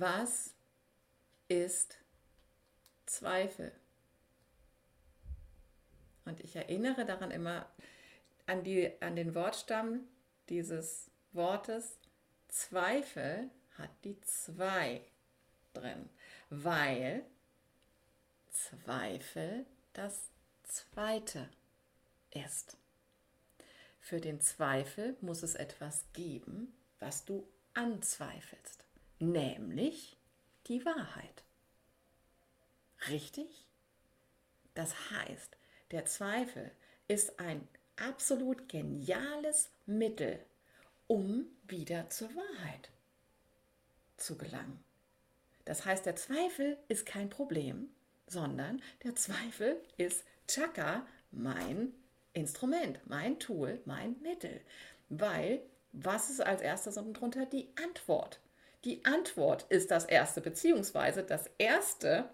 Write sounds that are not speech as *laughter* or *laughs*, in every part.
Was ist Zweifel? Und ich erinnere daran immer an, die, an den Wortstamm dieses Wortes. Zweifel hat die zwei drin, weil Zweifel das zweite ist. Für den Zweifel muss es etwas geben, was du anzweifelst, nämlich die Wahrheit. Richtig? Das heißt, der Zweifel ist ein absolut geniales Mittel, um wieder zur Wahrheit zu gelangen. Das heißt, der Zweifel ist kein Problem, sondern der Zweifel ist Chaka, mein Instrument, mein Tool, mein Mittel. Weil, was ist als erstes unten drunter? Die Antwort. Die Antwort ist das Erste, beziehungsweise das Erste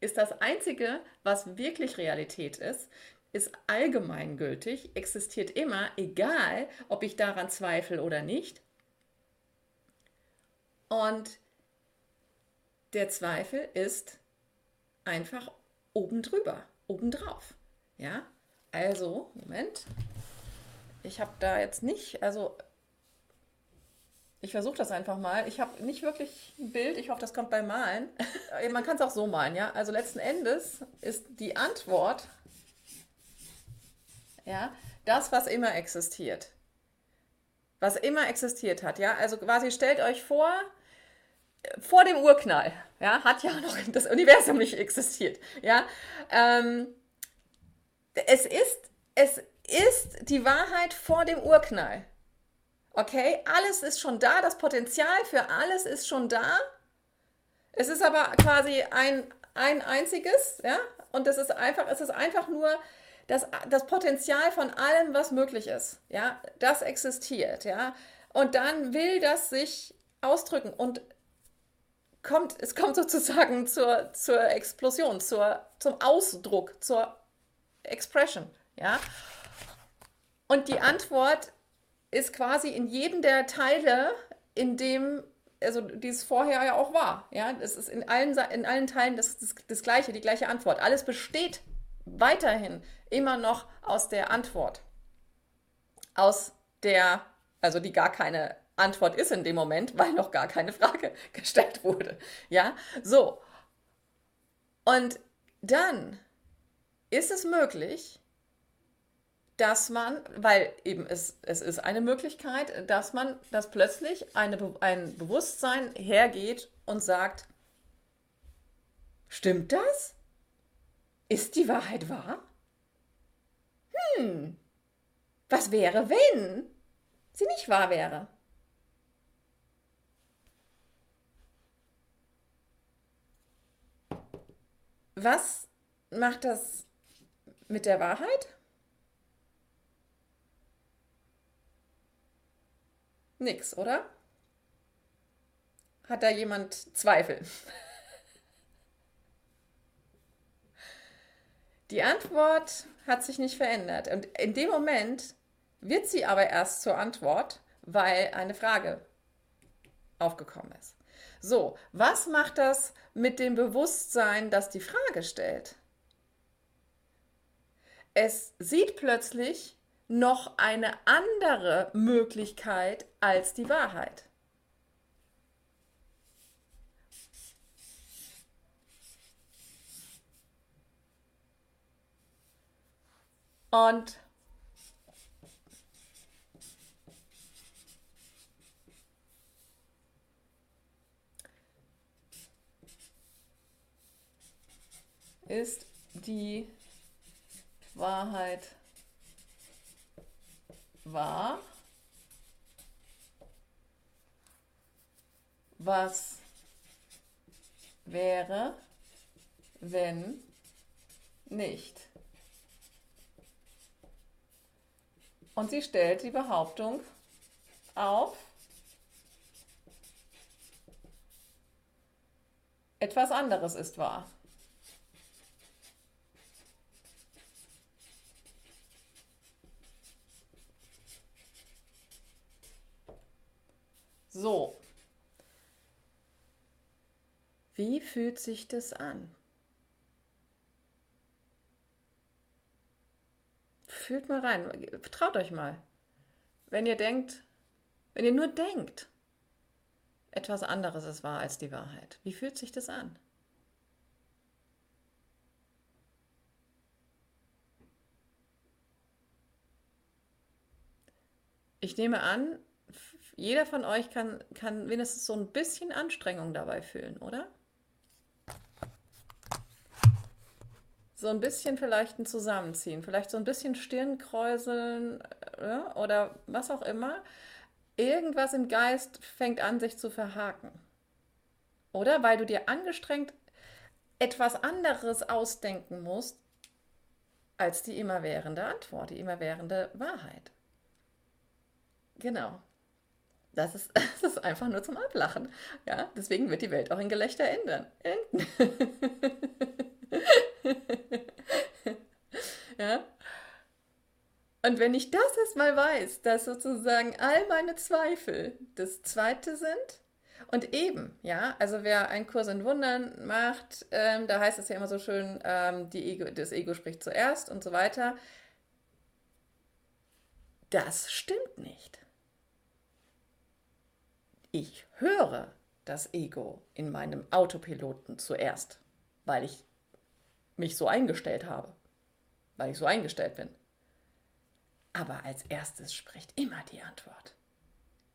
ist das Einzige, was wirklich Realität ist, ist allgemeingültig, existiert immer, egal ob ich daran zweifle oder nicht. Und der Zweifel ist einfach oben drüber, oben drauf. Ja, also, Moment. Ich habe da jetzt nicht, also ich versuche das einfach mal. Ich habe nicht wirklich ein Bild. Ich hoffe, das kommt beim Malen. *laughs* Man kann es auch so malen, ja. Also letzten Endes ist die Antwort, ja, das, was immer existiert. Was immer existiert hat, ja. Also quasi stellt euch vor, vor dem Urknall, ja, hat ja noch *laughs* das Universum nicht existiert, ja. Ähm, es ist, es ist die Wahrheit vor dem Urknall. Okay, alles ist schon da, das Potenzial für alles ist schon da. Es ist aber quasi ein, ein einziges, ja, und das ist einfach, es ist einfach nur das, das Potenzial von allem, was möglich ist, ja, das existiert, ja. Und dann will das sich ausdrücken und kommt, es kommt sozusagen zur, zur Explosion, zur, zum Ausdruck, zur Expression, ja. Und die Antwort ist quasi in jedem der Teile, in dem, also die es vorher ja auch war, ja, es ist in allen, in allen Teilen das, das, das gleiche, die gleiche Antwort. Alles besteht weiterhin immer noch aus der Antwort. Aus der, also die gar keine Antwort ist in dem Moment, weil noch gar keine Frage *laughs* gestellt wurde. Ja, so. Und dann ist es möglich, dass man, weil eben es, es ist eine Möglichkeit, dass man, dass plötzlich eine, ein Bewusstsein hergeht und sagt, stimmt das? Ist die Wahrheit wahr? Hm, was wäre, wenn sie nicht wahr wäre? Was macht das mit der Wahrheit? Nix, oder? Hat da jemand Zweifel? Die Antwort hat sich nicht verändert. Und in dem Moment wird sie aber erst zur Antwort, weil eine Frage aufgekommen ist. So, was macht das mit dem Bewusstsein, das die Frage stellt? Es sieht plötzlich noch eine andere Möglichkeit als die Wahrheit. Und ist die Wahrheit wahr? Was wäre, wenn nicht? Und sie stellt die Behauptung auf, etwas anderes ist wahr. So. Wie fühlt sich das an? Fühlt mal rein, traut euch mal. Wenn ihr denkt, wenn ihr nur denkt, etwas anderes ist wahr als die Wahrheit, wie fühlt sich das an? Ich nehme an, jeder von euch kann, kann wenigstens so ein bisschen Anstrengung dabei fühlen, oder? So ein bisschen vielleicht ein Zusammenziehen, vielleicht so ein bisschen Stirnkräuseln äh, oder was auch immer. Irgendwas im Geist fängt an, sich zu verhaken. Oder? Weil du dir angestrengt etwas anderes ausdenken musst als die immerwährende Antwort, die immerwährende Wahrheit. Genau. Das ist, *laughs* das ist einfach nur zum Ablachen. Ja, deswegen wird die Welt auch in Gelächter ändern. *laughs* ja. Und wenn ich das erstmal weiß, dass sozusagen all meine Zweifel das Zweite sind, und eben, ja, also wer einen Kurs in Wundern macht, ähm, da heißt es ja immer so schön, ähm, Ego, das Ego spricht zuerst und so weiter. Das stimmt nicht. Ich höre das Ego in meinem Autopiloten zuerst, weil ich mich so eingestellt habe, weil ich so eingestellt bin. Aber als erstes spricht immer die Antwort.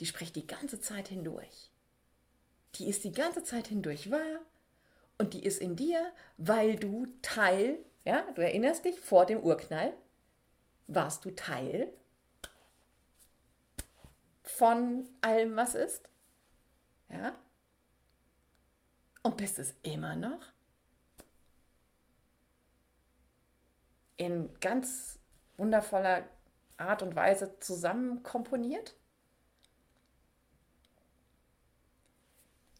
Die spricht die ganze Zeit hindurch. Die ist die ganze Zeit hindurch wahr und die ist in dir, weil du Teil, ja, du erinnerst dich, vor dem Urknall warst du Teil von allem, was ist. Ja? Und bist es immer noch? In ganz wundervoller Art und Weise zusammen komponiert?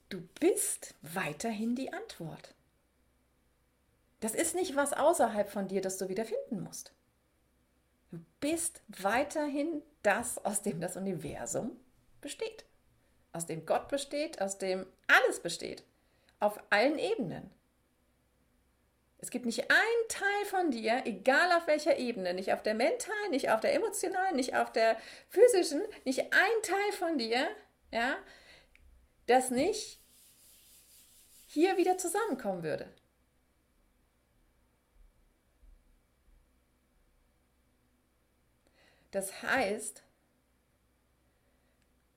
Du bist weiterhin die Antwort. Das ist nicht was außerhalb von dir, das du wieder finden musst. Du bist weiterhin das, aus dem das Universum besteht aus dem Gott besteht, aus dem alles besteht, auf allen Ebenen. Es gibt nicht einen Teil von dir, egal auf welcher Ebene, nicht auf der mentalen, nicht auf der emotionalen, nicht auf der physischen, nicht ein Teil von dir, ja, das nicht hier wieder zusammenkommen würde. Das heißt,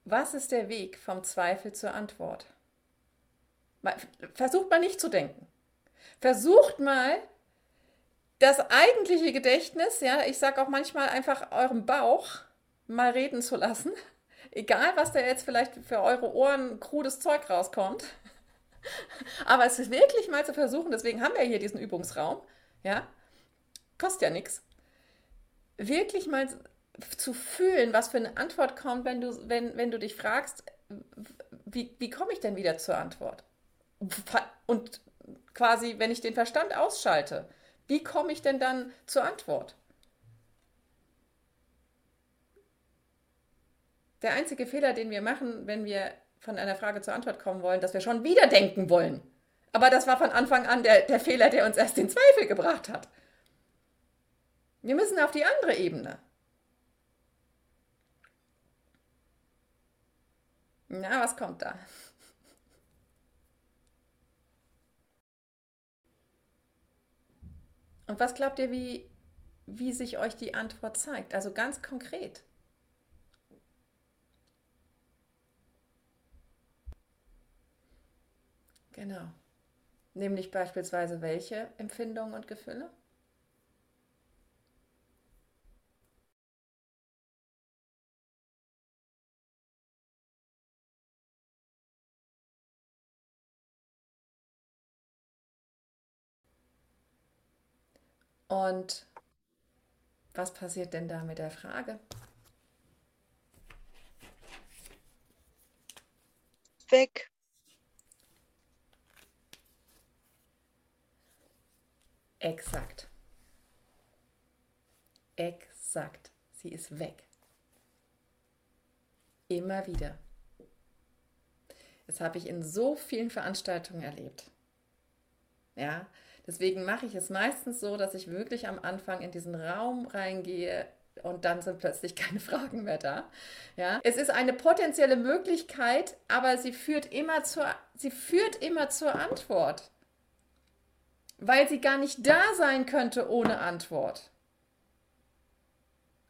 was ist der Weg vom Zweifel zur Antwort? Versucht mal nicht zu denken. Versucht mal das eigentliche Gedächtnis, ja, ich sage auch manchmal einfach eurem Bauch mal reden zu lassen. *laughs* Egal, was da jetzt vielleicht für eure Ohren krudes Zeug rauskommt. *laughs* Aber es ist wirklich mal zu versuchen, deswegen haben wir hier diesen Übungsraum, ja, kostet ja nichts. Wirklich mal zu fühlen, was für eine Antwort kommt, wenn du, wenn, wenn du dich fragst, wie, wie komme ich denn wieder zur Antwort? Und quasi, wenn ich den Verstand ausschalte, wie komme ich denn dann zur Antwort? Der einzige Fehler, den wir machen, wenn wir von einer Frage zur Antwort kommen wollen, dass wir schon wieder denken wollen. Aber das war von Anfang an der, der Fehler, der uns erst den Zweifel gebracht hat. Wir müssen auf die andere Ebene. Na, was kommt da? Und was glaubt ihr, wie, wie sich euch die Antwort zeigt? Also ganz konkret. Genau. Nämlich beispielsweise welche Empfindungen und Gefühle? Und was passiert denn da mit der Frage? Weg. Exakt. Exakt. Sie ist weg. Immer wieder. Das habe ich in so vielen Veranstaltungen erlebt. Ja, deswegen mache ich es meistens so, dass ich wirklich am Anfang in diesen Raum reingehe und dann sind plötzlich *laughs* keine Fragen mehr da. Ja, es ist eine potenzielle Möglichkeit, aber sie führt immer zur, sie führt immer zur Antwort, weil sie gar nicht da sein könnte ohne Antwort.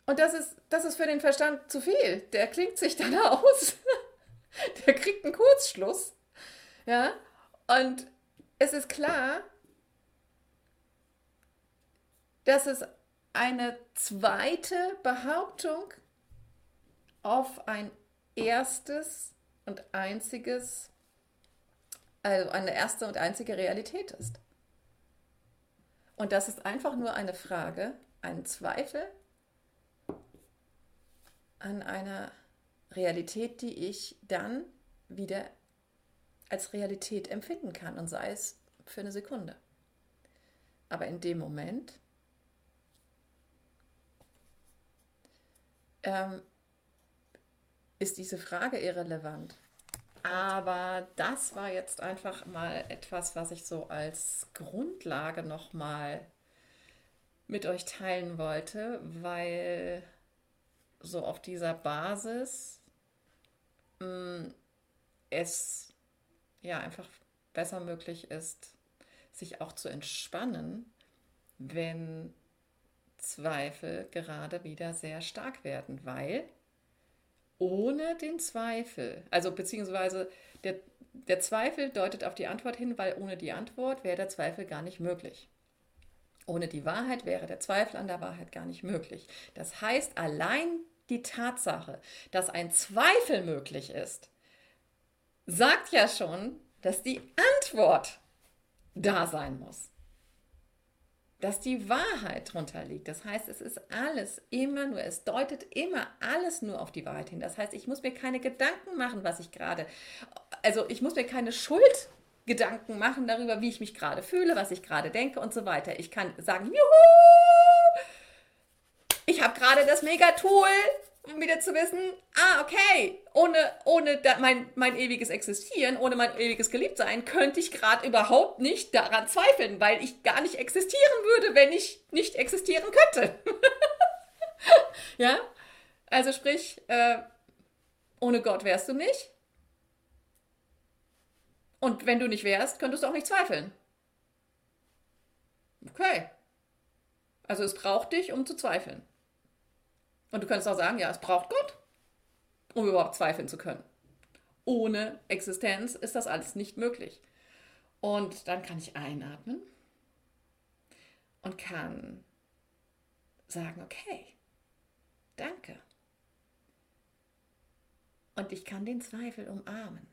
Und das ist, das ist für den Verstand zu viel. Der klingt sich dann *laughs* aus. Der kriegt einen Kurzschluss. Ja. Und es ist klar, dass es eine zweite Behauptung auf ein erstes und einziges, also eine erste und einzige Realität ist. Und das ist einfach nur eine Frage, ein Zweifel an einer Realität, die ich dann wieder als Realität empfinden kann und sei es für eine Sekunde. Aber in dem Moment ähm, ist diese Frage irrelevant. Aber das war jetzt einfach mal etwas, was ich so als Grundlage nochmal mit euch teilen wollte, weil so auf dieser Basis mh, mm, es ja einfach besser möglich ist, sich auch zu entspannen, wenn Zweifel gerade wieder sehr stark werden, weil ohne den Zweifel, also beziehungsweise der, der Zweifel deutet auf die Antwort hin, weil ohne die Antwort wäre der Zweifel gar nicht möglich. Ohne die Wahrheit wäre der Zweifel an der Wahrheit gar nicht möglich. Das heißt, allein die Tatsache, dass ein Zweifel möglich ist, sagt ja schon, dass die Antwort da sein muss. Dass die Wahrheit drunter liegt. Das heißt, es ist alles immer nur, es deutet immer alles nur auf die Wahrheit hin. Das heißt, ich muss mir keine Gedanken machen, was ich gerade, also ich muss mir keine Schuldgedanken machen darüber, wie ich mich gerade fühle, was ich gerade denke und so weiter. Ich kann sagen, juhu, ich habe gerade das Mega-Tool, um wieder zu wissen, ah, okay, ohne, ohne da, mein, mein ewiges Existieren, ohne mein ewiges Geliebtsein, könnte ich gerade überhaupt nicht daran zweifeln, weil ich gar nicht existieren würde, wenn ich nicht existieren könnte. *laughs* ja? Also sprich, äh, ohne Gott wärst du nicht. Und wenn du nicht wärst, könntest du auch nicht zweifeln. Okay. Also es braucht dich, um zu zweifeln. Und du könntest auch sagen, ja, es braucht Gott, um überhaupt zweifeln zu können. Ohne Existenz ist das alles nicht möglich. Und dann kann ich einatmen und kann sagen, okay, danke. Und ich kann den Zweifel umarmen,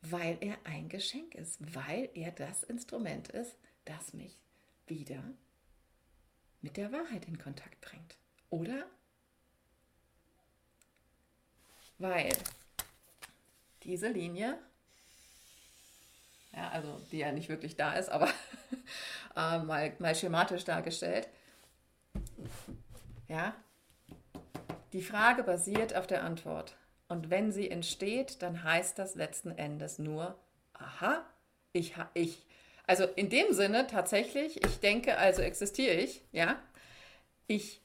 weil er ein Geschenk ist, weil er das Instrument ist, das mich wieder mit der Wahrheit in Kontakt bringt. Oder? Weil diese Linie, ja, also die ja nicht wirklich da ist, aber *laughs* äh, mal, mal schematisch dargestellt, ja, die Frage basiert auf der Antwort. Und wenn sie entsteht, dann heißt das letzten Endes nur, aha, ich, ich also in dem Sinne tatsächlich, ich denke, also existiere ich, ja. Ich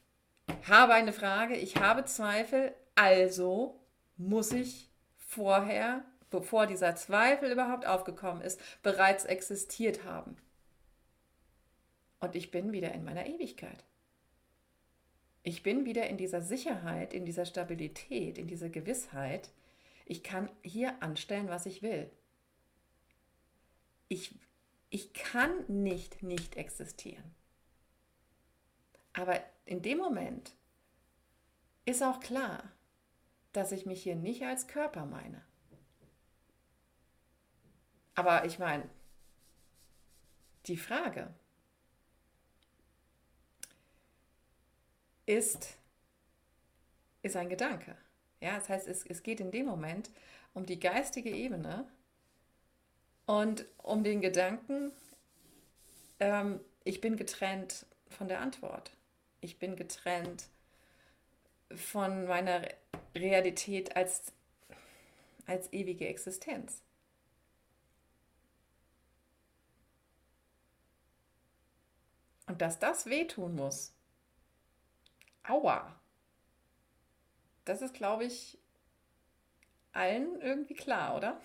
habe eine Frage, ich habe Zweifel, also muss ich vorher, bevor dieser Zweifel überhaupt aufgekommen ist, bereits existiert haben. Und ich bin wieder in meiner Ewigkeit. Ich bin wieder in dieser Sicherheit, in dieser Stabilität, in dieser Gewissheit. Ich kann hier anstellen, was ich will. Ich ich kann nicht nicht existieren. Aber in dem Moment ist auch klar, dass ich mich hier nicht als Körper meine. Aber ich meine, die Frage ist, ist ein Gedanke. Ja, das heißt, es, es geht in dem Moment um die geistige Ebene, und um den Gedanken, ähm, ich bin getrennt von der Antwort. Ich bin getrennt von meiner Realität als, als ewige Existenz. Und dass das wehtun muss. Aua. Das ist, glaube ich, allen irgendwie klar, oder?